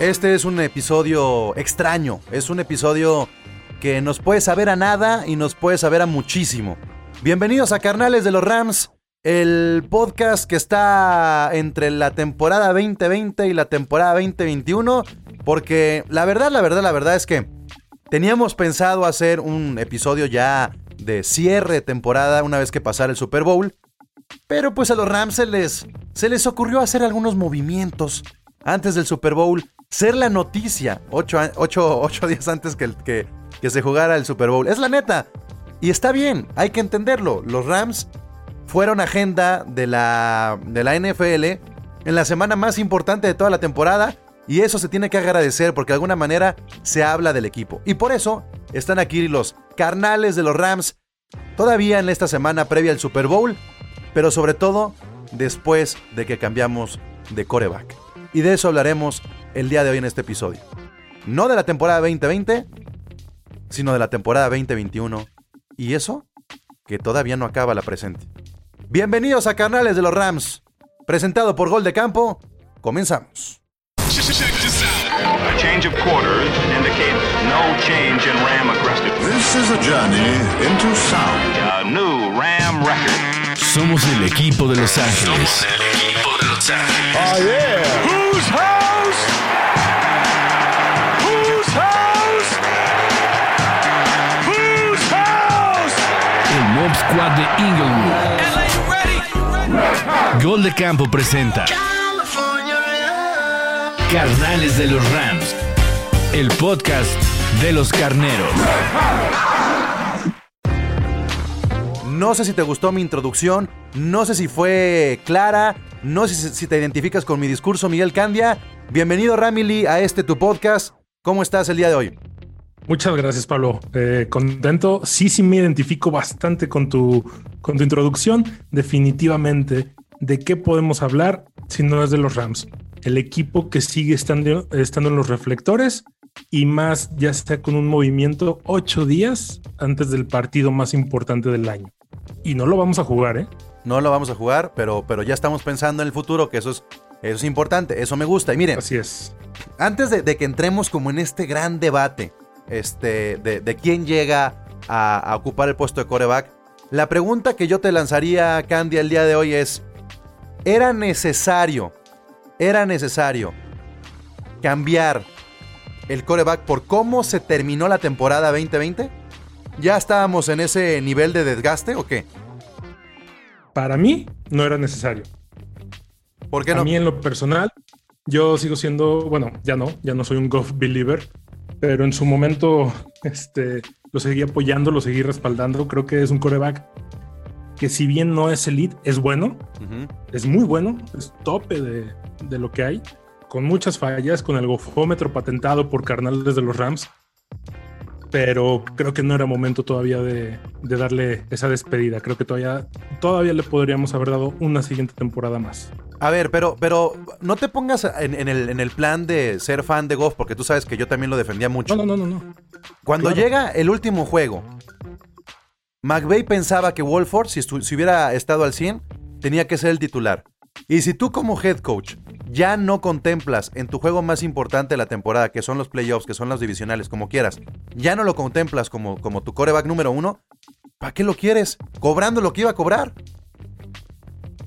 Este es un episodio extraño, es un episodio que nos puede saber a nada y nos puede saber a muchísimo. Bienvenidos a Carnales de los Rams, el podcast que está entre la temporada 2020 y la temporada 2021, porque la verdad, la verdad, la verdad es que teníamos pensado hacer un episodio ya de cierre de temporada una vez que pasara el Super Bowl, pero pues a los Rams se les, se les ocurrió hacer algunos movimientos antes del Super Bowl ser la noticia ocho, días antes que, que, que se jugara el Super Bowl. Es la neta. Y está bien, hay que entenderlo. Los Rams fueron agenda de la, de la NFL en la semana más importante de toda la temporada. Y eso se tiene que agradecer porque de alguna manera se habla del equipo. Y por eso están aquí los carnales de los Rams todavía en esta semana previa al Super Bowl. Pero sobre todo después de que cambiamos de coreback. Y de eso hablaremos el día de hoy en este episodio. No de la temporada 2020, sino de la temporada 2021. Y eso que todavía no acaba la presente. Bienvenidos a Canales de los Rams, presentado por Gol de Campo. Comenzamos. A change of quarters indicates no change in Ram aggressiveness. This is a journey into sound. A new Ram record. Somos el equipo de Los Ángeles. Somos el equipo de Los Ángeles. Oh, yeah. Whose house? De Inglewood. Gol de Campo presenta Carnales de los Rams. El podcast de los carneros. No sé si te gustó mi introducción, no sé si fue clara, no sé si, si te identificas con mi discurso, Miguel Candia. Bienvenido, Ramily, a este tu podcast. ¿Cómo estás el día de hoy? Muchas gracias, Pablo. Eh, contento. Sí, sí me identifico bastante con tu, con tu introducción. Definitivamente, ¿de qué podemos hablar si no es de los Rams? El equipo que sigue estando, estando en los reflectores y más ya sea con un movimiento ocho días antes del partido más importante del año. Y no lo vamos a jugar, ¿eh? No lo vamos a jugar, pero, pero ya estamos pensando en el futuro, que eso es, eso es importante, eso me gusta. Y miren, Así es. antes de, de que entremos como en este gran debate este, de, de quién llega a, a ocupar el puesto de coreback, la pregunta que yo te lanzaría, Candy, el día de hoy es, ¿era necesario, era necesario cambiar el coreback por cómo se terminó la temporada 2020? ¿Ya estábamos en ese nivel de desgaste o qué? Para mí no era necesario. ¿Por qué A no? mí en lo personal, yo sigo siendo, bueno, ya no, ya no soy un Goff believer, pero en su momento este, lo seguí apoyando, lo seguí respaldando. Creo que es un coreback que si bien no es elite, es bueno, es muy bueno, es tope de, de lo que hay, con muchas fallas, con el gofómetro patentado por carnales de los Rams, pero creo que no era momento todavía de, de darle esa despedida. Creo que todavía, todavía le podríamos haber dado una siguiente temporada más. A ver, pero, pero no te pongas en, en el, en el plan de ser fan de Goff, porque tú sabes que yo también lo defendía mucho. No, no, no, no. Cuando claro. llega el último juego, McVay pensaba que Wolford, si, si hubiera estado al 100, tenía que ser el titular. Y si tú como head coach ya no contemplas en tu juego más importante de la temporada, que son los playoffs, que son los divisionales, como quieras, ya no lo contemplas como, como tu coreback número uno, ¿para qué lo quieres? Cobrando lo que iba a cobrar.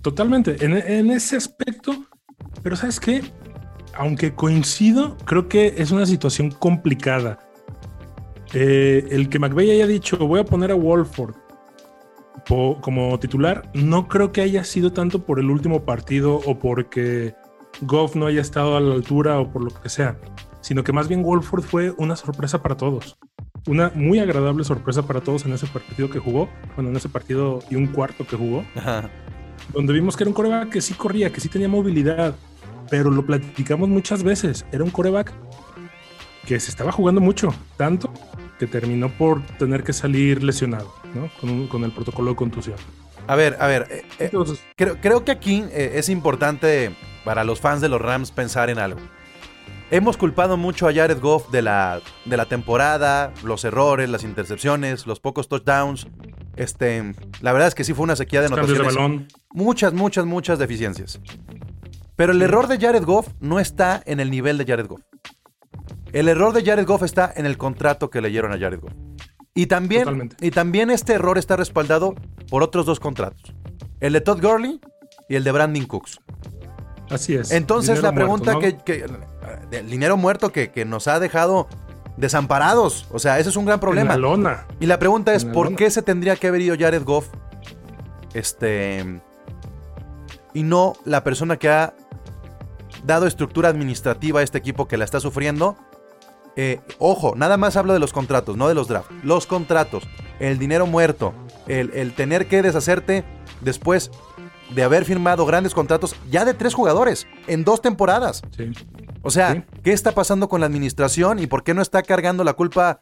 Totalmente, en, ese aspecto, pero ¿sabes qué? Aunque coincido, creo que es una situación complicada. Eh, el que McVeigh haya dicho, voy a poner a Wolford como titular, no creo que haya sido tanto por el último partido o porque Goff no haya estado a la altura o por lo que sea, sino que más bien Wolford fue una sorpresa para todos. Una muy agradable sorpresa para todos en ese partido que jugó, bueno, en ese partido y un cuarto que jugó donde vimos que era un coreback que sí corría, que sí tenía movilidad, pero lo platicamos muchas veces. Era un coreback que se estaba jugando mucho, tanto que terminó por tener que salir lesionado, ¿no? Con, un- con el protocolo de contusión. A ver, a ver, eh, eh, Entonces, Creo, creo que aquí eh, es importante para los fans de los Rams pensar en algo. Hemos culpado mucho a Jared Goff de la, de la temporada, los errores, las intercepciones, los pocos touchdowns. Este, la verdad es que sí fue una sequía de de anotaciones. balón. Muchas, muchas, muchas deficiencias. Pero el error de Jared Goff no está en el nivel de Jared Goff. El error de Jared Goff está en el contrato que leyeron a Jared Goff. Y también, Totalmente. y también este error está respaldado por otros dos contratos. El de Todd Gurley y el de Brandon Cooks. Así es. Entonces la pregunta muerto, que, que- del dinero muerto que, que nos ha dejado desamparados. O sea, ese es un gran problema. En la lona. Y la pregunta es, la ¿por lona. qué se tendría que haber ido Jared Goff? Este. Y no la persona que ha dado estructura administrativa a este equipo que la está sufriendo. Eh, ojo, nada más hablo de los contratos, no de los drafts. Los contratos, el dinero muerto, el, el tener que deshacerte después de haber firmado grandes contratos ya de tres jugadores en dos temporadas. Sí. O sea, Sí. ¿qué está pasando con la administración y por qué no está cargando la culpa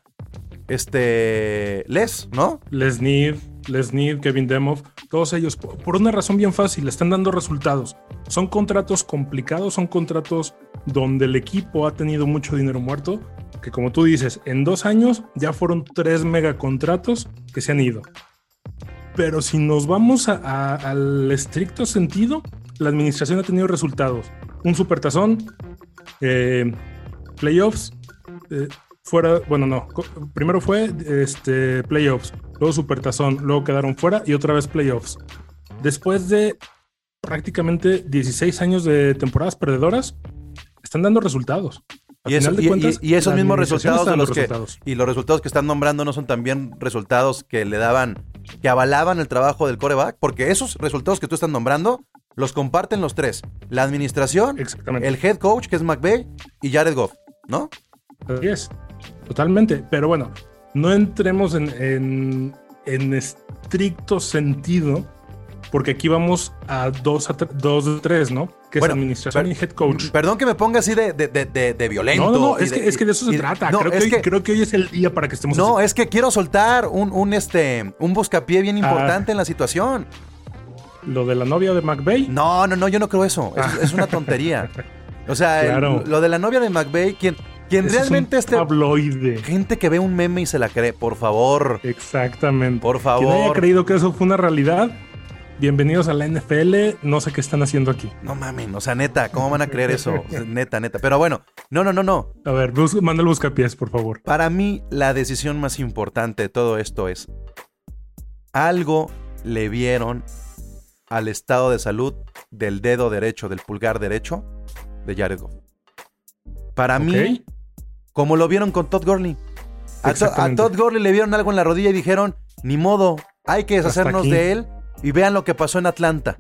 este Les, ¿no? Les Need, Les Need, Kevin Demov, todos ellos, por por una razón bien fácil, están dando resultados. Son contratos complicados, son contratos donde el equipo ha tenido mucho dinero muerto, que como tú dices, en dos años ya fueron tres megacontratos que se han ido. Pero si nos vamos al estricto sentido, la administración ha tenido resultados. Un supertazón, eh, playoffs, eh, fuera, bueno, no, primero fue este, playoffs, luego supertazón, luego quedaron fuera y otra vez playoffs. Después de prácticamente 16 años de temporadas perdedoras, están dando resultados. Y, eso- esos mismos resultados de los que resultados. y los resultados que están nombrando no son también resultados que le daban que avalaban el trabajo del coreback, porque esos resultados que tú estás nombrando los comparten los tres, la administración, el head coach que es McVay y Jared Goff, ¿no? Así es, totalmente. Pero bueno, no entremos en, en- en estricto sentido, porque aquí vamos a dos, a dos de tres, ¿no? Que Bueno, es administración per- y head coach. Perdón que me ponga así de, de, de- violento. No, no, es que, es que de eso se y- trata. no, creo, que hoy, que- creo que hoy es el día para que estemos No, así. es que quiero soltar un, un, este, un buscapié bien Ah. importante en la situación. Lo de la novia de McVeigh. No, no, no, yo no creo eso. Es, Ah. es una tontería. O sea, el- lo de la novia de McVeigh, quien, quien Ese es un realmente este. tabloide. Gente que ve un meme y se la cree, por favor. Exactamente. Por Quien haya favor. creído que eso fue una realidad, bienvenidos a la NFL. No sé qué están haciendo aquí. No mamen, o sea, neta, ¿cómo van a creer eso? neta, neta. Pero bueno, no, no, no, no. A ver, bus manda el buscapiés, por favor. Para mí, la decisión más importante de todo esto es: algo le vieron al estado de salud del dedo derecho, del pulgar derecho de Jared Goff. Para mí, como lo vieron con Todd Gurley. A, To- a. Todd Gurley le vieron algo en la rodilla y dijeron: ni modo, hay que deshacernos de él. Y vean lo que pasó en Atlanta.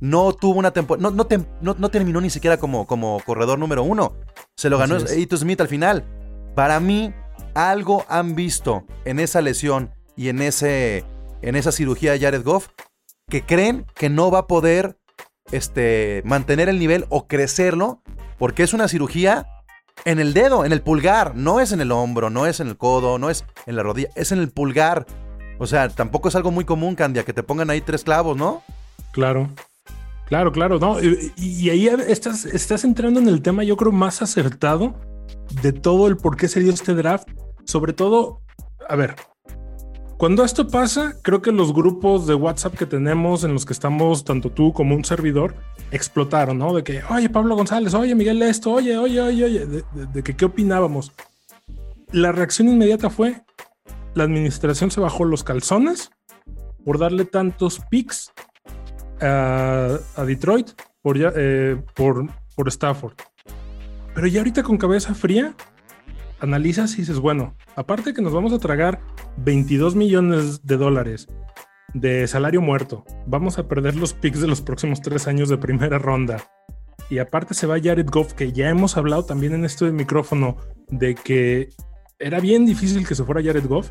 No tuvo una temporada. No, no, tem- no- no terminó ni siquiera como, como corredor número uno. Se lo ganó Así es. Ito Smith al final. Para mí, algo han visto en esa lesión y en, ese, en esa cirugía de Jared Goff que creen que no va a poder este, mantener el nivel o crecerlo porque es una cirugía en el dedo, en el pulgar. No es en el hombro, no es en el codo, no es en la rodilla, es en el pulgar. O sea, tampoco es algo muy común, Candia, que te pongan ahí tres clavos, ¿no? Claro. Claro, claro, no. Y, y ahí estás, estás entrando en el tema, yo creo, más acertado de todo el por qué se dio este draft. Sobre todo, a ver, cuando esto pasa, creo que los grupos de WhatsApp que tenemos, en los que estamos tanto tú como un servidor, explotaron, ¿no? De que, oye, Pablo González, oye, Miguel esto, oye, oye, oye, oye, de, de- de que qué opinábamos. La reacción inmediata fue, la administración se bajó los calzones por darle tantos picks a, Detroit por, ya, eh, por, por Stafford. Pero ya ahorita con cabeza fría, analizas y dices, bueno, aparte que nos vamos a tragar 22 millones de dólares de salario muerto, vamos a perder los picks de los próximos tres años de primera ronda. Y aparte se va Jared Goff, que ya hemos hablado también en este micrófono de que era bien difícil que se fuera Jared Goff.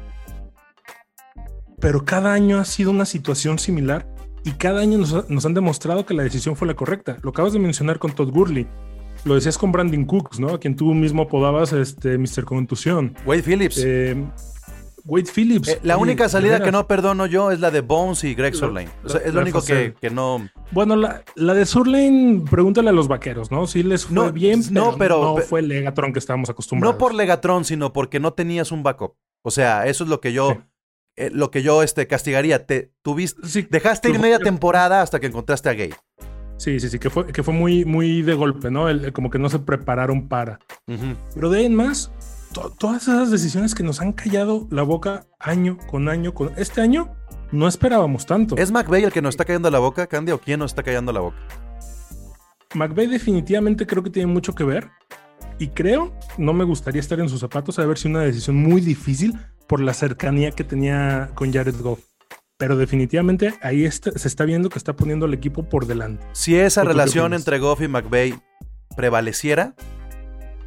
Pero cada año ha sido una situación similar y cada año nos, ha- nos han demostrado que la decisión fue la correcta. Lo acabas de mencionar con Todd Gurley. Lo decías con Brandon Cooks, ¿no? A quien tú mismo apodabas este Mr. Contusión. Wade Phillips. Eh, Wade Phillips. Eh, la Oye, única salida que no perdono yo es la de Bones y Greg. O sea, la- es lo único que, que no. Bueno, la, la de Surlane, pregúntale a los vaqueros, ¿no? Sí les fue No, bien, no, pero, pero- no fue el Legatron que estábamos acostumbrados. No por Legatron, sino porque no tenías un backup. O sea, eso es lo que yo. Sí. eh, lo que yo este, castigaría. Te tuviste. Sí, Dejaste ir media temporada hasta que encontraste a Gabe. Sí, sí, sí, que fue, que fue muy, muy de golpe, ¿no? El- el como que no se prepararon para. Pero de ahí en más, to- todas esas decisiones que nos han callado la boca año con año con. Este año no esperábamos tanto. ¿Es McVeigh el que nos está cayendo la boca, Candy, o quién nos está callando la boca? McVeigh definitivamente creo que tiene mucho que ver. Y creo, no me gustaría estar en sus zapatos, a ver si una decisión muy difícil por la cercanía que tenía con Jared Goff. Pero definitivamente ahí está- se está viendo que está poniendo al equipo por delante. Si esa ¿O tú qué relación entre Goff y McVeigh prevaleciera,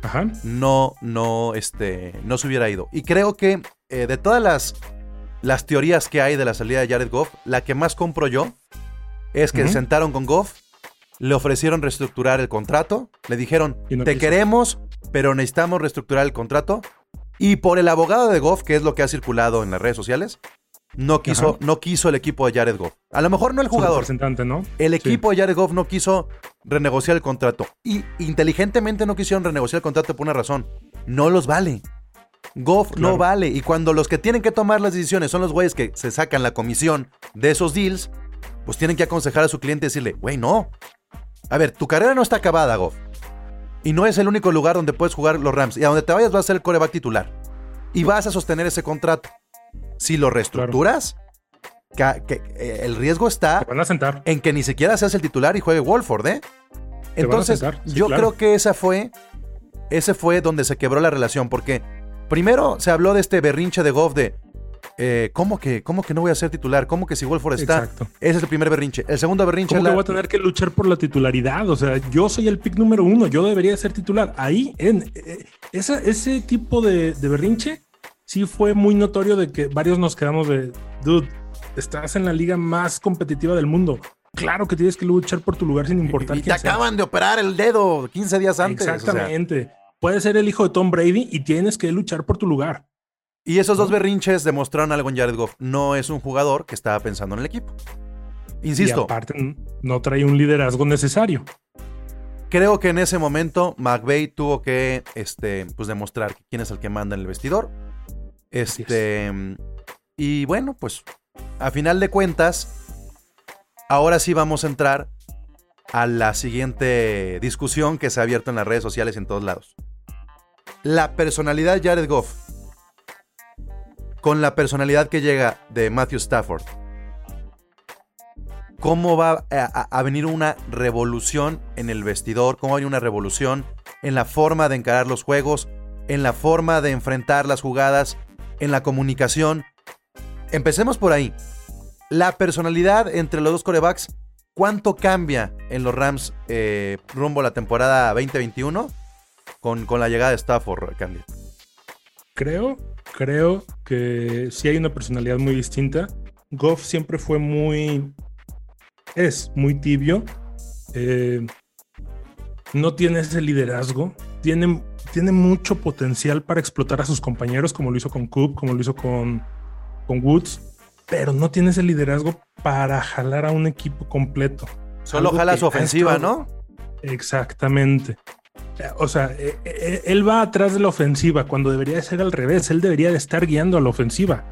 Ajá. no, no, este, no se hubiera ido. Y creo que eh, de todas las, las teorías que hay de la salida de Jared Goff, la que más compro yo es que sentaron con Goff, le ofrecieron reestructurar el contrato, le dijeron, no te quiso. queremos, pero necesitamos reestructurar el contrato. Y por el abogado de Goff, que es lo que ha circulado en las redes sociales, no quiso, Ajá. no quiso el equipo de Jared Goff. A lo mejor no el jugador, representante, ¿no? el Sí. equipo de Jared Goff no quiso renegociar el contrato. Y inteligentemente no quisieron renegociar el contrato por una razón. No los vale. Goff no vale. Y cuando los que tienen que tomar las decisiones son los güeyes que se sacan la comisión de esos deals, pues tienen que aconsejar a su cliente y decirle, güey, no. A ver, tu carrera no está acabada, Goff. Y no es el único lugar donde puedes jugar los Rams. Y a donde te vayas vas a ser el coreback titular. Y vas a sostener ese contrato. Si lo reestructuras, que, eh, el riesgo está Te van a sentar. en que ni siquiera seas el titular y juegue Wolford, ¿eh? Entonces, sentar, sí, yo claro. creo que esa fue, ese fue donde se quebró la relación, porque primero se habló de este berrinche de Goff de, eh, ¿cómo que, cómo que no voy a ser titular? ¿Cómo que si Wolford está? Exacto. Ese es el primer berrinche. El segundo berrinche ¿Cómo es que voy a tener que luchar por la titularidad? O sea, yo soy el pick número uno, yo debería ser titular. Ahí, en eh, esa- ese tipo de, de berrinche, sí fue muy notorio de que varios nos quedamos de, dude, estás en la liga más competitiva del mundo. Claro que tienes que luchar por tu lugar sin importar y te quién sea. acaban de operar el dedo 15 días antes. o sea. Exactamente. Puedes ser el hijo de Tom Brady y tienes que luchar por tu lugar. y esos dos berrinches demostraron algo en Jared Goff. No es un jugador que estaba pensando en el equipo. Y Insisto, aparte, n- no trae un liderazgo necesario. Creo que en ese momento McVeigh tuvo que este, pues demostrar quién es el que manda en el vestidor. Este, y bueno, pues a final de cuentas, ahora sí vamos a entrar a la siguiente discusión que se ha abierto en las redes sociales en todos lados. La personalidad de Jared Goff con la personalidad que llega de Matthew Stafford. ¿Cómo va a, a- a venir una revolución en el vestidor? ¿Cómo hay una revolución en la forma de encarar los juegos? En la forma de enfrentar las jugadas? En la comunicación? Empecemos por ahí. La personalidad entre los dos corebacks, ¿cuánto cambia en los Rams eh, rumbo a la temporada 2021 con, con la llegada de Stafford, Candy? Creo, creo que sí hay una personalidad muy distinta. Goff siempre fue muy. Es muy tibio. Eh, no tiene ese liderazgo. Tiene, tiene mucho potencial para explotar a sus compañeros, como lo hizo con Coop, como lo hizo con, con Woods. Pero no tiene ese liderazgo para jalar a un equipo completo. Solo Algo jala su ofensiva, ¿no? Exactamente. O sea, eh, eh, él va atrás de la ofensiva cuando debería de ser al revés. Él debería de estar guiando a la ofensiva.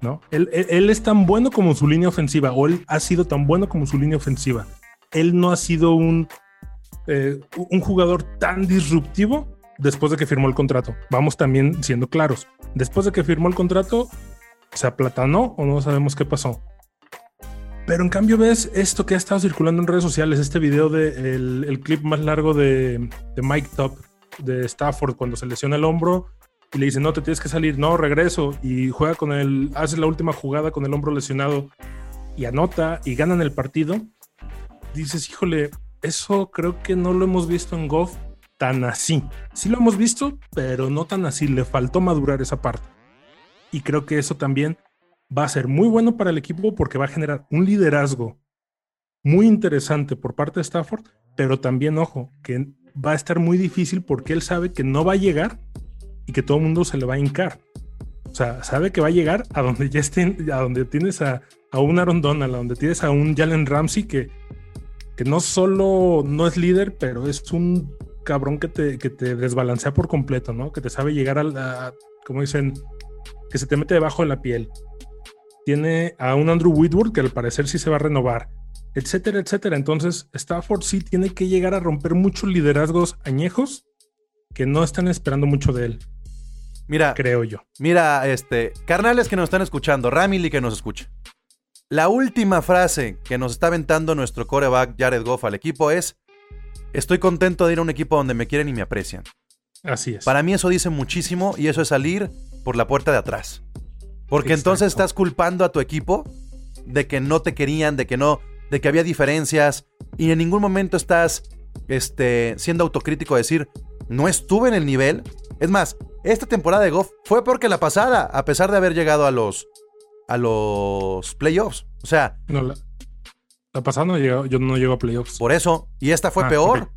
¿no? Él, él- él es tan bueno como su línea ofensiva, o él ha sido tan bueno como su línea ofensiva. Él no ha sido un, eh, un jugador tan disruptivo después de que firmó el contrato. Vamos también siendo claros. Después de que firmó el contrato, se aplatanó o no sabemos qué pasó. Pero en cambio ves esto que ha estado circulando en redes sociales, este video de el, clip más largo de, de Mike Top de Stafford cuando se lesiona el hombro y le dice, no, te tienes que salir, no, regreso y juega con el, hace la última jugada con el hombro lesionado y anota y ganan el partido. Dices, híjole, eso creo que no lo hemos visto en Goff tan así. Sí lo hemos visto, pero no tan así, le faltó madurar esa parte. Y creo que eso también va a ser muy bueno para el equipo porque va a generar un liderazgo muy interesante por parte de Stafford, pero también, ojo, que va a estar muy difícil porque él sabe que no va a llegar y que todo el mundo se le va a hincar. O sea, sabe que va a llegar a donde ya estén, a donde tienes a, a un Aaron Donald, a donde tienes a un Jalen Ramsey que, que no solo no es líder, pero es un cabrón que te, que te desbalancea por completo, ¿no? Que te sabe llegar a, la, como dicen, que se te mete debajo de la piel. Tiene a un Andrew Whitworth que al parecer sí se va a renovar. etcétera, etcétera. Entonces, Stafford sí tiene que llegar a romper muchos liderazgos añejos que no están esperando mucho de él, Mira, creo yo. mira, este, carnales que nos están escuchando, Ramily que nos escucha. La última frase que nos está aventando nuestro coreback Jared Goff al equipo es: Estoy contento de ir a un equipo donde me quieren y me aprecian. Así es. Para mí eso dice muchísimo y eso es salir por la puerta de atrás. Porque entonces estás culpando a tu equipo de que no te querían, de que no, de que había diferencias y en ningún momento estás este, siendo autocrítico de decir, no estuve en el nivel. Es más, esta temporada de Goff fue porque la pasada, a pesar de haber llegado a los a los playoffs. O sea, No, la, la pasada no llegó, yo no llego a playoffs. por eso, y esta fue Ah, peor.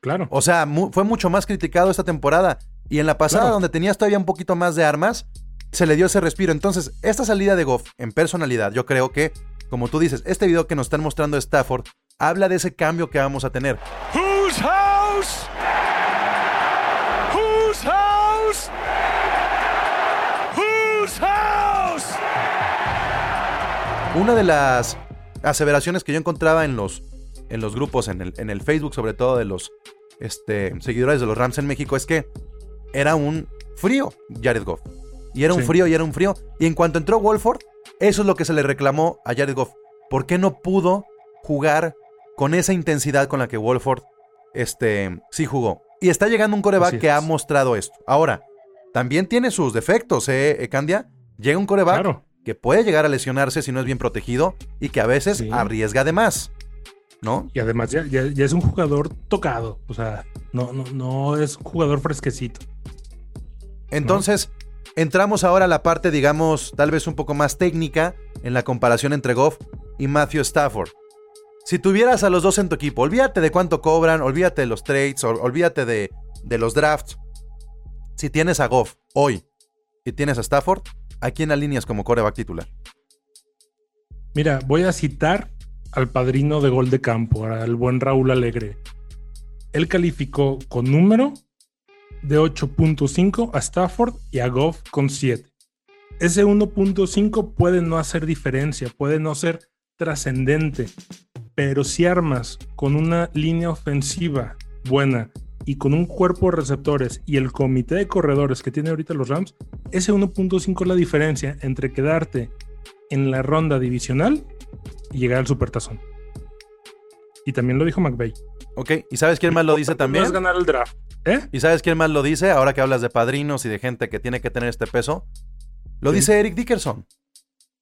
Claro. O sea, mu- fue mucho más criticado esta temporada. Y en la pasada, Claro. donde tenías todavía un poquito más de armas, se le dio ese respiro. Entonces, esta salida de Goff en personalidad, yo creo que, como tú dices, este video que nos están mostrando de Stafford habla de ese cambio que vamos a tener. Whose house? Whose house? Whose house? Una de las aseveraciones que yo encontraba en los, en los grupos, en el, en el Facebook, sobre todo de los este, seguidores de los Rams en México, es que era un frío Jared Goff. Y era un Sí. frío y era un frío. Y en cuanto entró Wolford, eso es lo que se le reclamó a Jared Goff. ¿Por qué no pudo jugar con esa intensidad con la que Wolford este, sí jugó? Y está llegando un coreback que ha mostrado esto. Ahora, también tiene sus defectos, ¿eh, eh, Candia? Llega un coreback Claro. Que puede llegar a lesionarse si no es bien protegido y que a veces Sí. arriesga de más. ¿No? Y además ya, ya- ya es un jugador tocado. O sea, no, no, no es un jugador fresquecito. Entonces, entramos ahora a la parte, digamos, tal vez un poco más técnica en la comparación entre Goff y Matthew Stafford. Si tuvieras a los dos en tu equipo, olvídate de cuánto cobran, olvídate de los trades, ol- olvídate de, de los drafts. Si tienes a Goff hoy y tienes a Stafford, ¿a quién alineas como coreback titular? Mira, voy a citar al padrino de gol de campo, al buen Raúl Alegre. Él calificó con número de 8.5 a Stafford y a Goff con 7. Ese 1.5 puede no hacer diferencia, puede no ser trascendente, pero si armas con una línea ofensiva buena y con un cuerpo de receptores y el comité de corredores que tiene ahorita los Rams, ese 1.5 es la diferencia entre quedarte en la ronda divisional y llegar al supertazón. Y también lo dijo McVeigh. ¿Ok? ¿Y sabes quién más lo dice No también? es ganar el draft. ¿Eh? ¿Y sabes quién más lo dice? Ahora que hablas de padrinos y de gente que tiene que tener este peso. Lo Sí. dice Eric Dickerson.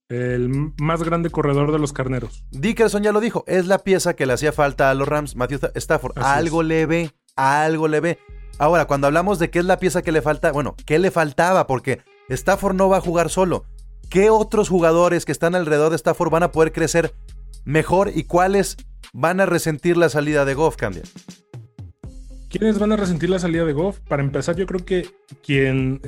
El más grande corredor de los carneros. Dickerson ya lo dijo, es la pieza que le hacía falta a los Rams, Matthew Sta- Stafford. Así algo es. le ve, algo le ve. Ahora, cuando hablamos de qué es la pieza que le falta, bueno, ¿qué le faltaba? Porque Stafford no va a jugar solo. ¿Qué otros jugadores que están alrededor de Stafford van a poder crecer mejor y cuáles van a resentir la salida de Goff, Candia? ¿Quiénes van a resentir la salida de Goff? Para empezar, yo creo que quien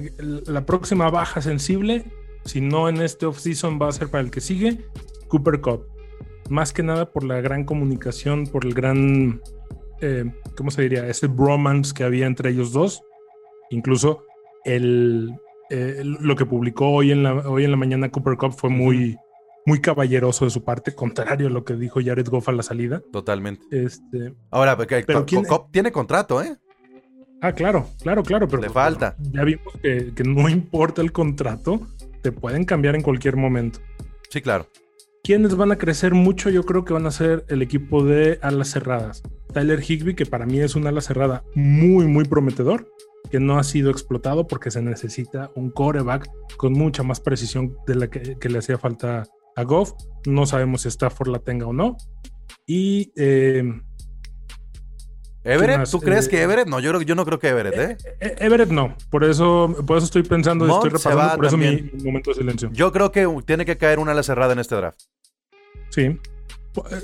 la próxima baja sensible, si no en este offseason, va a ser para el que sigue, Cooper Cup. Más que nada por la gran comunicación, por el gran, eh, ¿cómo se diría? Ese bromance que había entre ellos dos. Incluso el, eh, lo que publicó hoy en la, hoy en la mañana Cooper Cup fue muy, muy caballeroso de su parte, contrario a lo que dijo Jared Goff a la salida. Totalmente. Este, Ahora, porque Pero quién- Cobb tiene contrato, ¿eh? Ah, claro, claro, claro, pero Le falta. ya vimos que, que no importa el contrato, te pueden cambiar en cualquier momento. Sí, claro. ¿Quiénes van a crecer mucho? Yo creo que van a ser el equipo de alas cerradas. Tyler Higby, que para mí es un ala cerrada muy, muy prometedor, que no ha sido explotado porque se necesita un coreback con mucha más precisión de la que, que le hacía falta a Goff. No sabemos si Stafford la tenga o no. Y eh, ¿Everett? ¿Tú crees Eh, que Everett? No, yo, no creo que Everett, ¿eh? E- Everett no, por eso, por eso estoy pensando, Mont estoy va por eso mi momento de silencio. Yo creo que tiene que caer una ala cerrada en este draft. Sí,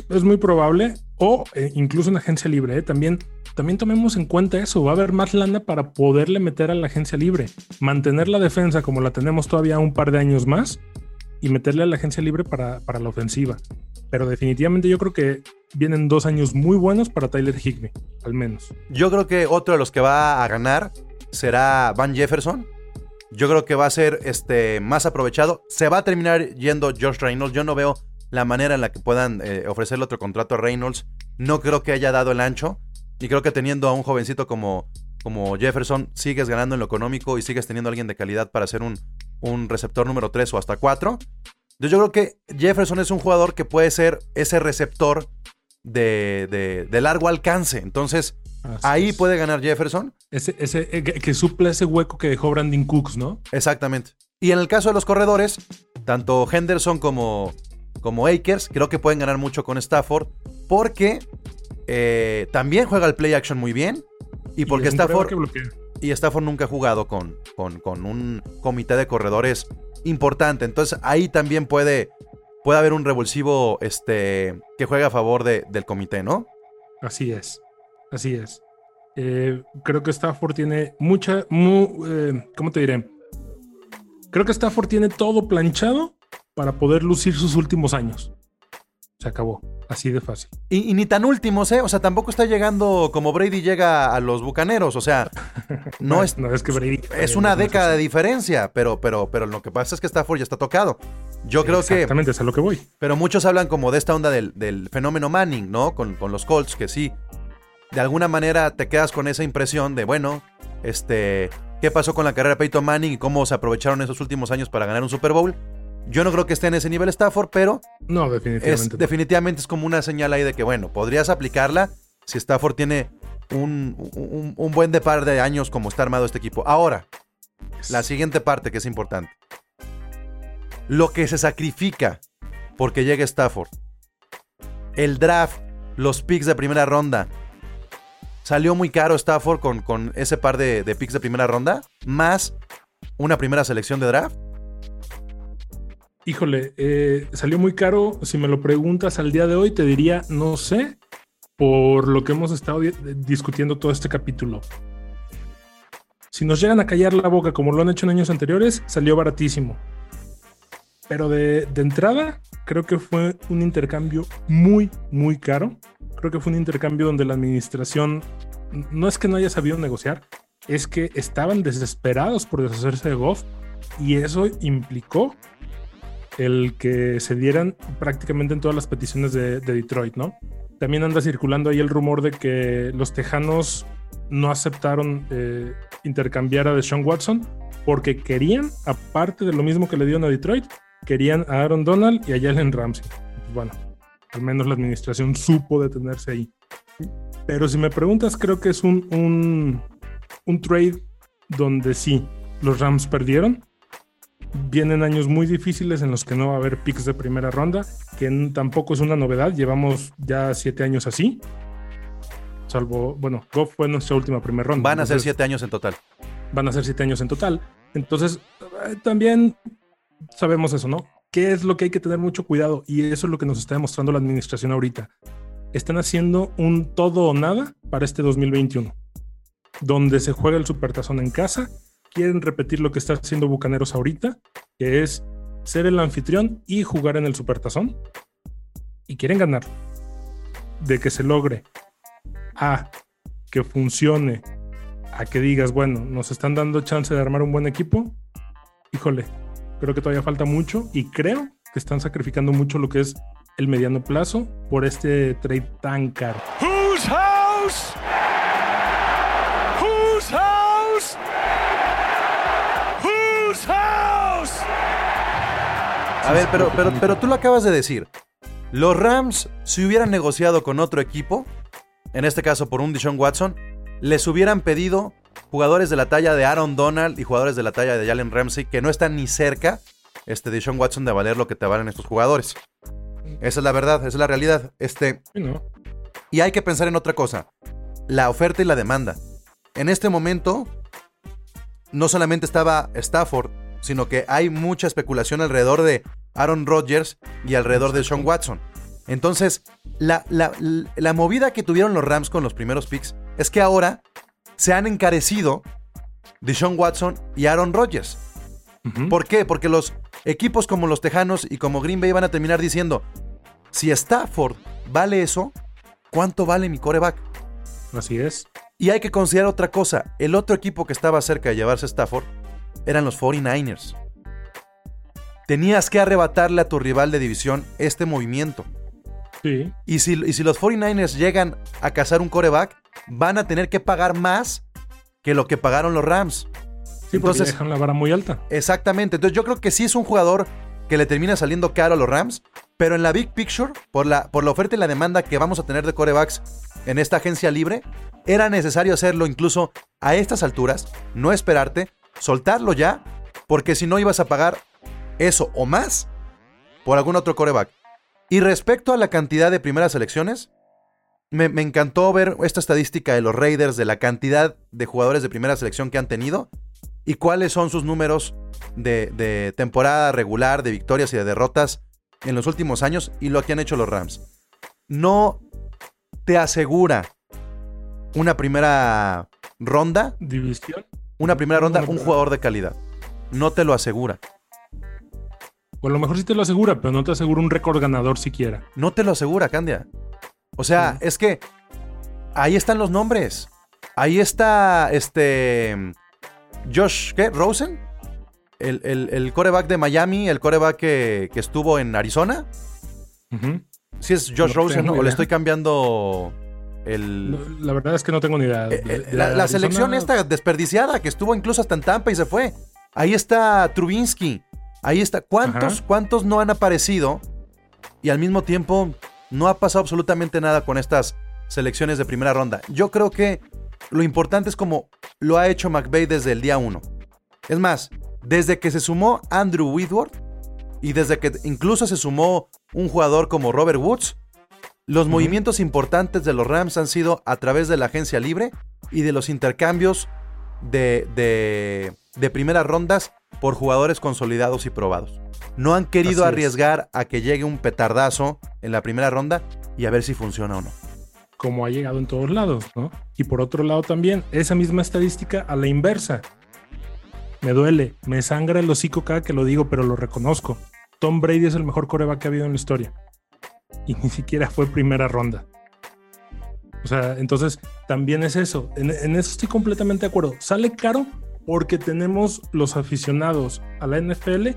es muy probable, o eh, incluso en agencia libre. ¿eh? También, también tomemos en cuenta eso, va a haber más lana para poderle meter a la agencia libre, mantener la defensa como la tenemos todavía un par de años más y meterle a la agencia libre para, para la ofensiva. Pero definitivamente yo creo que vienen dos años muy buenos para Tyler Higby, al menos. Yo creo que otro de los que va a ganar será Van Jefferson. Yo creo que va a ser este, más aprovechado. Se va a terminar yendo Josh Reynolds. Yo no veo la manera en la que puedan eh, ofrecerle otro contrato a Reynolds. No creo que haya dado el ancho. Y creo que teniendo a un jovencito como, como Jefferson, sigues ganando en lo económico y sigues teniendo a alguien de calidad para ser un, un receptor número 3 o hasta 4. Yo, yo creo que Jefferson es un jugador que puede ser ese receptor de, de- de largo alcance. Entonces, Así ahí es. puede ganar Jefferson. Ese, ese, eh, que, que suple ese hueco que dejó Brandon Cooks, ¿no? Exactamente. Y en el caso de los corredores, tanto Henderson como, como Akers, creo que pueden ganar mucho con Stafford porque eh, también juega el play action muy bien. Y porque es Stafford, y Stafford nunca ha jugado con, con, con un comité de corredores importante. Entonces ahí también puede, puede haber un revulsivo este, que juegue a favor de- del comité, ¿no? Así es. Así es. Eh, creo que Stafford tiene mucha. mu- eh, ¿Cómo te diré? Creo que Stafford tiene todo planchado para poder lucir sus últimos años. Se acabó. Así de fácil. Y, y ni tan últimos, ¿eh? O sea, tampoco está llegando como Brady llega a los bucaneros. O sea, no es, No es que Brady. es una década de diferencia, pero, pero, pero lo que pasa es que Stafford ya está tocado. Yo creo que, Exactamente, es a lo que voy. pero muchos hablan como de esta onda del, del fenómeno Manning, ¿no? Con, con los Colts, que sí, de alguna manera te quedas con esa impresión de, bueno, este, ¿qué pasó con la carrera de Peyton Manning y cómo se aprovecharon esos últimos años para ganar un Super Bowl? Yo no creo que esté en ese nivel Stafford, pero No, es, definitivamente. no. definitivamente es como una señal ahí de que, bueno, podrías aplicarla si Stafford tiene un, un- un buen de par de años como está armado este equipo. Ahora, la siguiente parte que es importante. Lo que se sacrifica porque llegue Stafford. El draft, los picks de primera ronda. Salió muy caro Stafford con, con ese par de, de picks de primera ronda, más una primera selección de draft. Híjole, eh, salió muy caro. Si me lo preguntas al día de hoy, te diría, no sé, por lo que hemos estado di- discutiendo todo este capítulo. Si nos llegan a callar la boca como lo han hecho en años anteriores, salió baratísimo. Pero de, de entrada, creo que fue un intercambio muy, muy caro. Creo que fue un intercambio donde la administración no es que no haya sabido negociar, es que estaban desesperados por deshacerse de Goff y eso implicó el que se dieran prácticamente en todas las peticiones de, de Detroit, ¿no? También anda circulando ahí el rumor de que los tejanos no aceptaron eh, intercambiar a Deshaun Watson porque querían, aparte de lo mismo que le dieron a Detroit, querían a Aaron Donald y a Jalen Ramsey. Pues bueno, al menos la administración supo detenerse ahí. Pero si me preguntas, creo que es un, un trade donde sí, los Rams perdieron, vienen años muy difíciles en los que no va a haber picks de primera ronda, que tampoco es una novedad, llevamos ya siete años así. Salvo, bueno, Goff fue nuestra última primera ronda. Van a ser siete años en total. Van a ser siete años en total. Entonces, eh, también sabemos eso, ¿no? ¿Qué es lo que hay que tener mucho cuidado? Y eso es lo que nos está demostrando la administración ahorita. Están haciendo un todo o nada para este 2021, donde se juega el supertazón en casa quieren repetir lo que está haciendo Bucaneros ahorita, que es ser el anfitrión y jugar en el Supertazón. Y quieren ganar. De que se logre a que funcione, a que digas, bueno, nos están dando chance de armar un buen equipo. Híjole, creo que todavía falta mucho y creo que están sacrificando mucho lo que es el mediano plazo por este trade tan caro. Whose house? A ver, pero, pero, pero tú lo acabas de decir. Los Rams, si hubieran negociado con otro equipo, en este caso por un Deshaun Watson, les hubieran pedido jugadores de la talla de Aaron Donald y jugadores de la talla de Jalen Ramsey que no están ni cerca este Deshaun Watson de valer lo que te valen estos jugadores. Esa es la verdad, esa es la realidad. Este, y hay que pensar en otra cosa. La oferta y la demanda. En este momento, no solamente estaba Stafford, sino que hay mucha especulación alrededor de Aaron Rodgers y alrededor de Sean Watson. Entonces, la, la- la movida que tuvieron los Rams con los primeros picks es que ahora se han encarecido de Sean Watson y Aaron Rodgers. ¿Por qué? Porque los equipos como los Tejanos y como Green Bay van a terminar diciendo, si Stafford vale eso, ¿cuánto vale mi coreback? Así es. Y hay que considerar otra cosa. El otro equipo que estaba cerca de llevarse Stafford eran los 49ers. tenías que arrebatarle a tu rival de división este movimiento. Sí. Y si, y si los 49ers llegan a cazar un coreback, van a tener que pagar más que lo que pagaron los Rams. Sí, porque Entonces- dejan la vara muy alta. Exactamente. Entonces yo creo que sí es un jugador que le termina saliendo caro a los Rams, pero en la big picture, por la, por la oferta y la demanda que vamos a tener de corebacks en esta agencia libre, era necesario hacerlo incluso a estas alturas, no esperarte, soltarlo ya, porque si no ibas a pagar eso o más por algún otro coreback. Y respecto a la cantidad de primeras selecciones, me, me encantó ver esta estadística de los Raiders de la cantidad de jugadores de primera selección que han tenido y cuáles son sus números de, de temporada regular, de victorias y de derrotas en los últimos años y lo que han hecho los Rams. No te asegura una primera ronda, División. Una primera ronda, un jugador de calidad. No te lo asegura. O a lo mejor sí te lo asegura, pero no te asegura un récord ganador siquiera. No te lo asegura, Candia. O sea, es que ahí están los nombres. Ahí está este. Josh, ¿qué? ¿Rosen? El, el, el coreback de Miami, el coreback que, que estuvo en Arizona. Ujú. Si es Josh No Rosen, ¿no? o le estoy cambiando el. La verdad es que no tengo ni idea. eh, eh, la, la selección esta desperdiciada que estuvo incluso hasta en Tampa y se fue. Ahí está Trubinsky. Ahí está. ¿Cuántos, Ajá. cuántos no han aparecido? Y al mismo tiempo no ha pasado absolutamente nada con estas selecciones de primera ronda. Yo creo que lo importante es como lo ha hecho McVay desde el día uno. Es más, desde que se sumó Andrew Whitworth y desde que incluso se sumó un jugador como Robert Woods, los movimientos importantes de los Rams han sido a través de la agencia libre y de los intercambios de, de, de primeras rondas por jugadores consolidados y probados. No han querido Así es. arriesgar a que llegue un petardazo en la primera ronda y a ver si funciona o no. como ha llegado en todos lados, ¿no? Y por otro lado también, esa misma estadística a la inversa. Me duele, me sangra el hocico cada que lo digo, pero lo reconozco. Tom Brady es el mejor coreback que ha habido en la historia. Y ni siquiera fue primera ronda. O sea, entonces también es eso. En, en eso estoy completamente de acuerdo. Sale caro porque tenemos los aficionados a la NFL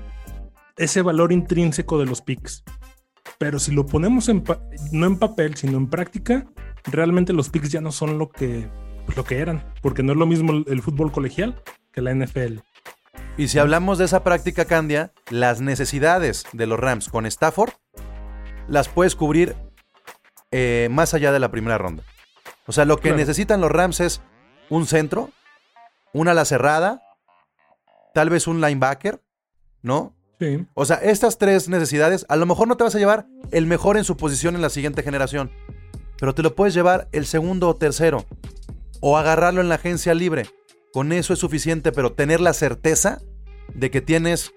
ese valor intrínseco de los picks. Pero si lo ponemos en no en papel, sino en práctica, realmente los picks ya no son lo que, pues, lo que eran, porque no es lo mismo el, el fútbol colegial que la NFL. Y si hablamos de esa práctica, Candia, las necesidades de los Rams con Stafford las puedes cubrir eh, más allá de la primera ronda. O sea, lo que Claro. necesitan los Rams es un centro, una ala cerrada, tal vez un linebacker, ¿no? Sí, O sea, estas tres necesidades, a lo mejor no te vas a llevar el mejor en su posición en la siguiente generación, pero te lo puedes llevar el segundo o tercero, o agarrarlo en la agencia libre. Con eso es suficiente, pero tener la certeza de que tienes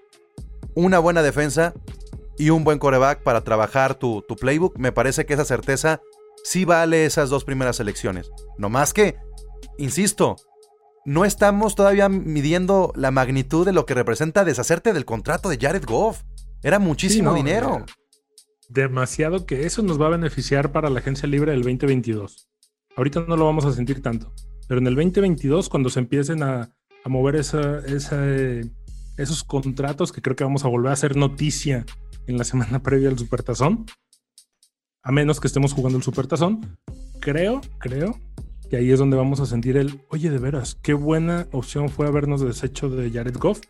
una buena defensa y un buen coreback para trabajar tu, tu playbook, me parece que esa certeza sí vale esas dos primeras elecciones. No más que, insisto, no estamos todavía midiendo la magnitud de lo que representa deshacerte del contrato de Jared Goff. Era muchísimo no, dinero. demasiado que eso nos va a beneficiar para la agencia libre del 2022. Ahorita no lo vamos a sentir tanto, pero en el 2022, cuando se empiecen a, a mover esa, esa, eh, esos contratos, que creo que vamos a volver a hacer noticia en la semana previa al Supertazón, a menos que estemos jugando el Supertazón, creo, creo que ahí es donde vamos a sentir el, oye, de veras, qué buena opción fue habernos deshecho de Jared Goff.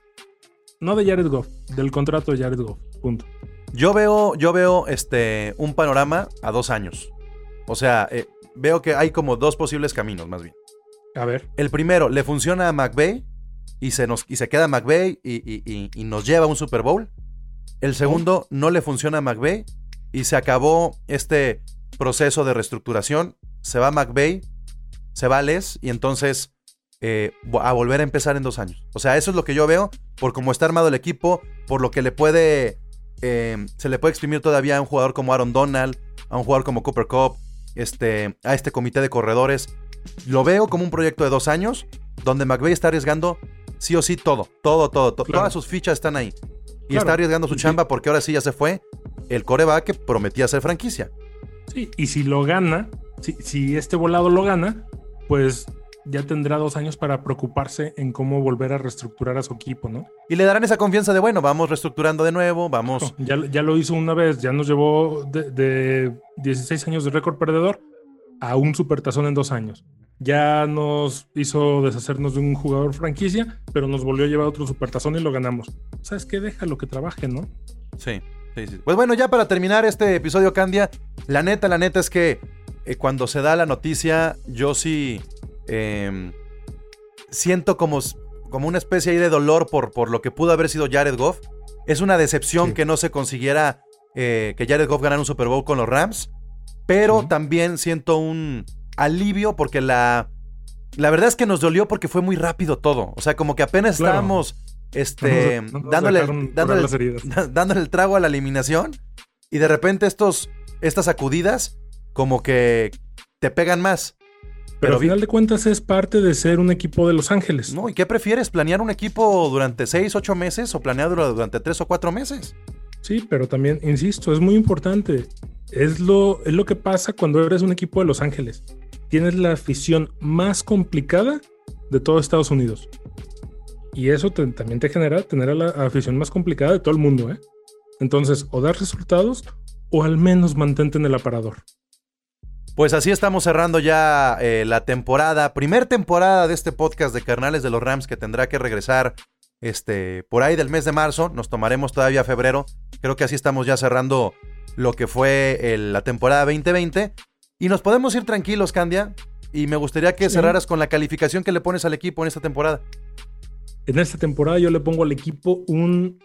No de Jared Goff, del contrato de Jared Goff. Punto. Yo veo, yo veo este, un panorama a dos años. O sea, eh, veo que hay como dos posibles caminos, más bien. A ver. El primero, le funciona a McVay y se, nos, y se queda y, y- y- y nos lleva a un Super Bowl. El segundo, no le funciona a McVay y se acabó este proceso de reestructuración. Se va McVay, se va Les y entonces eh, a volver a empezar en dos años. O sea, eso es lo que yo veo por cómo está armado el equipo, por lo que le puede, eh, se le puede exprimir todavía a un jugador como Aaron Donald, a un jugador como Cooper Cup, este, a este comité de corredores. Lo veo como un proyecto de dos años donde McVay está arriesgando sí o sí todo, todo, todo, Claro. todas sus fichas están ahí. Y Claro. está arriesgando su chamba porque ahora sí ya se fue el coreback que prometía ser franquicia. Sí, y si lo gana, si, si este volado lo gana, pues ya tendrá dos años para preocuparse en cómo volver a reestructurar a su equipo, ¿no? Y le darán esa confianza de, bueno, vamos reestructurando de nuevo, vamos... Ya, ya lo hizo una vez, ya nos llevó de, de 16 años de récord perdedor a un supertazón en dos años. Ya nos hizo deshacernos de un jugador franquicia, pero nos volvió a llevar otro supertazón y lo ganamos. ¿Sabes qué? Déjalo que trabaje, ¿no? Sí, sí, sí. Pues bueno, ya para terminar este episodio, Candia, la neta, la neta es que eh, cuando se da la noticia, yo sí eh, siento como, como una especie ahí de dolor por, por lo que pudo haber sido Jared Goff. Es una decepción Sí. que no se consiguiera eh, que Jared Goff ganara un Super Bowl con los Rams, pero también siento un alivio porque la, la verdad es que nos dolió porque fue muy rápido todo. O sea, como que apenas Claro. estábamos este, No no dándole, dejaron curar dándole, el trago a la eliminación y de repente estos, estas sacudidas como que te pegan más. Pero, Pero al final de cuentas es parte de ser un equipo de Los Ángeles. ¿No? ¿Y qué prefieres? ¿Planear un equipo durante 6, 8 meses o planearlo durante 3 o 4 meses? Sí, pero también, insisto, es muy importante. Es lo, es lo que pasa cuando eres un equipo de Los Ángeles. Tienes la afición más complicada de todo Estados Unidos. Y eso también te genera tener a la afición más complicada de todo el mundo, ¿eh? Entonces, o das resultados o al menos mantente en el aparador. Pues así estamos cerrando ya eh, la temporada, primer temporada de este podcast de Carnales de los Rams que tendrá que regresar este, por ahí del mes de marzo. Nos tomaremos todavía febrero. Creo que así estamos ya cerrando lo que fue el- la temporada 2020. Y nos podemos ir tranquilos, Candia. Y me gustaría que Sí. cerraras con la calificación que le pones al equipo en esta temporada. En esta temporada yo le pongo al equipo un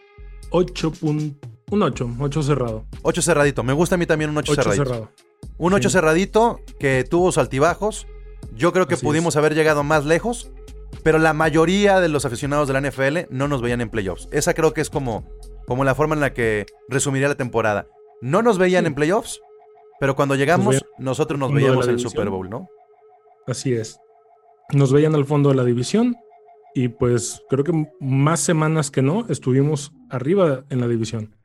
8. pun- un 8, 8 cerrado. 8 cerradito. Me gusta a mí también un 8, 8 cerradito. cerrado. Un 8 Sí. cerradito que tuvo sus altibajos. Yo creo que Así pudimos haber llegado más lejos, pero la mayoría de los aficionados de la NFL no nos veían en playoffs. Esa creo que es como, como la forma en la que resumiría la temporada. No nos veían Sí. en playoffs, pero cuando llegamos, nosotros nos veíamos en el. Super Bowl, ¿no? Así es. Nos veían al fondo de la división y pues creo que más semanas que no estuvimos arriba en la división.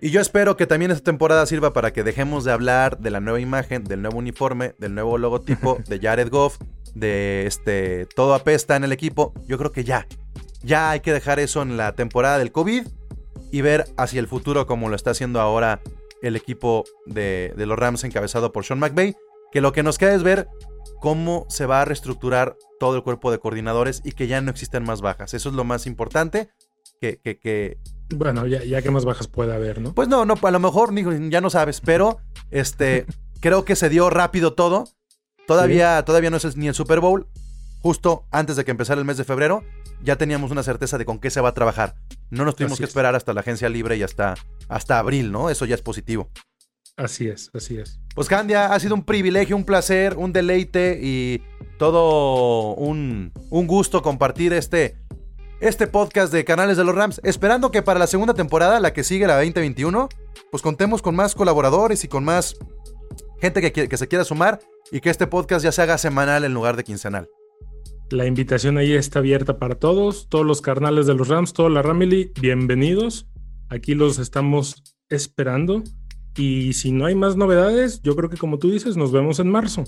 Y yo espero que también esta temporada sirva para que dejemos de hablar de la nueva imagen, del nuevo uniforme, del nuevo logotipo, de Jared Goff, de este todo apesta en el equipo. Yo creo que ya, ya hay que dejar eso en la temporada del COVID y ver hacia el futuro como lo está haciendo ahora el equipo de, de los Rams encabezado por Sean McVay. Que lo que nos queda es ver cómo se va a reestructurar todo el cuerpo de coordinadores y que ya no existen más bajas. Eso es lo más importante. Que, que, que, Bueno, ya, ya que más bajas puede haber, ¿no? pues no, no, a lo mejor ya no sabes, pero este creo que se dio rápido todo. Todavía, todavía no es ni el Super Bowl. Justo antes de que empezara el mes de febrero, ya teníamos una certeza de con qué se va a trabajar. No nos tuvimos Así que es. esperar hasta la agencia libre y hasta, hasta abril, ¿no? Eso ya es positivo. Así es, así es. Pues Candia, ha sido un privilegio, un placer, un deleite y todo un, un gusto compartir este, este podcast de Canales de los Rams. Esperando que para la segunda temporada, la que sigue, la 2021, pues contemos con más colaboradores y con más gente que, que se quiera sumar y que este podcast ya se haga semanal en lugar de quincenal. La invitación ahí está abierta para todos, todos los carnales de los Rams, toda la Ramily, bienvenidos. Aquí los estamos esperando. Y si no hay más novedades, yo creo que como tú dices, nos vemos en marzo.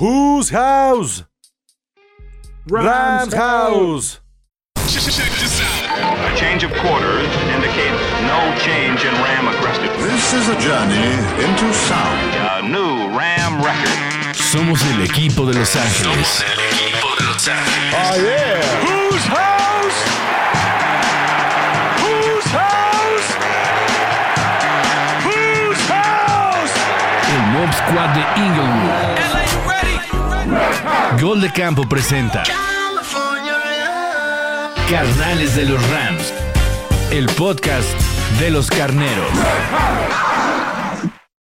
Whose house? Rams house. This out. A change of quarters indicates no change in Ram aggressiveness. This is a journey into sound. A new Ram record. Somos el equipo de Los Ángeles. Oh, yeah. Whose house? Whose house? Whose house? El Mob Squad de Inglewood. Gol de Campo presenta Carnales de los Rams. El podcast de los carneros.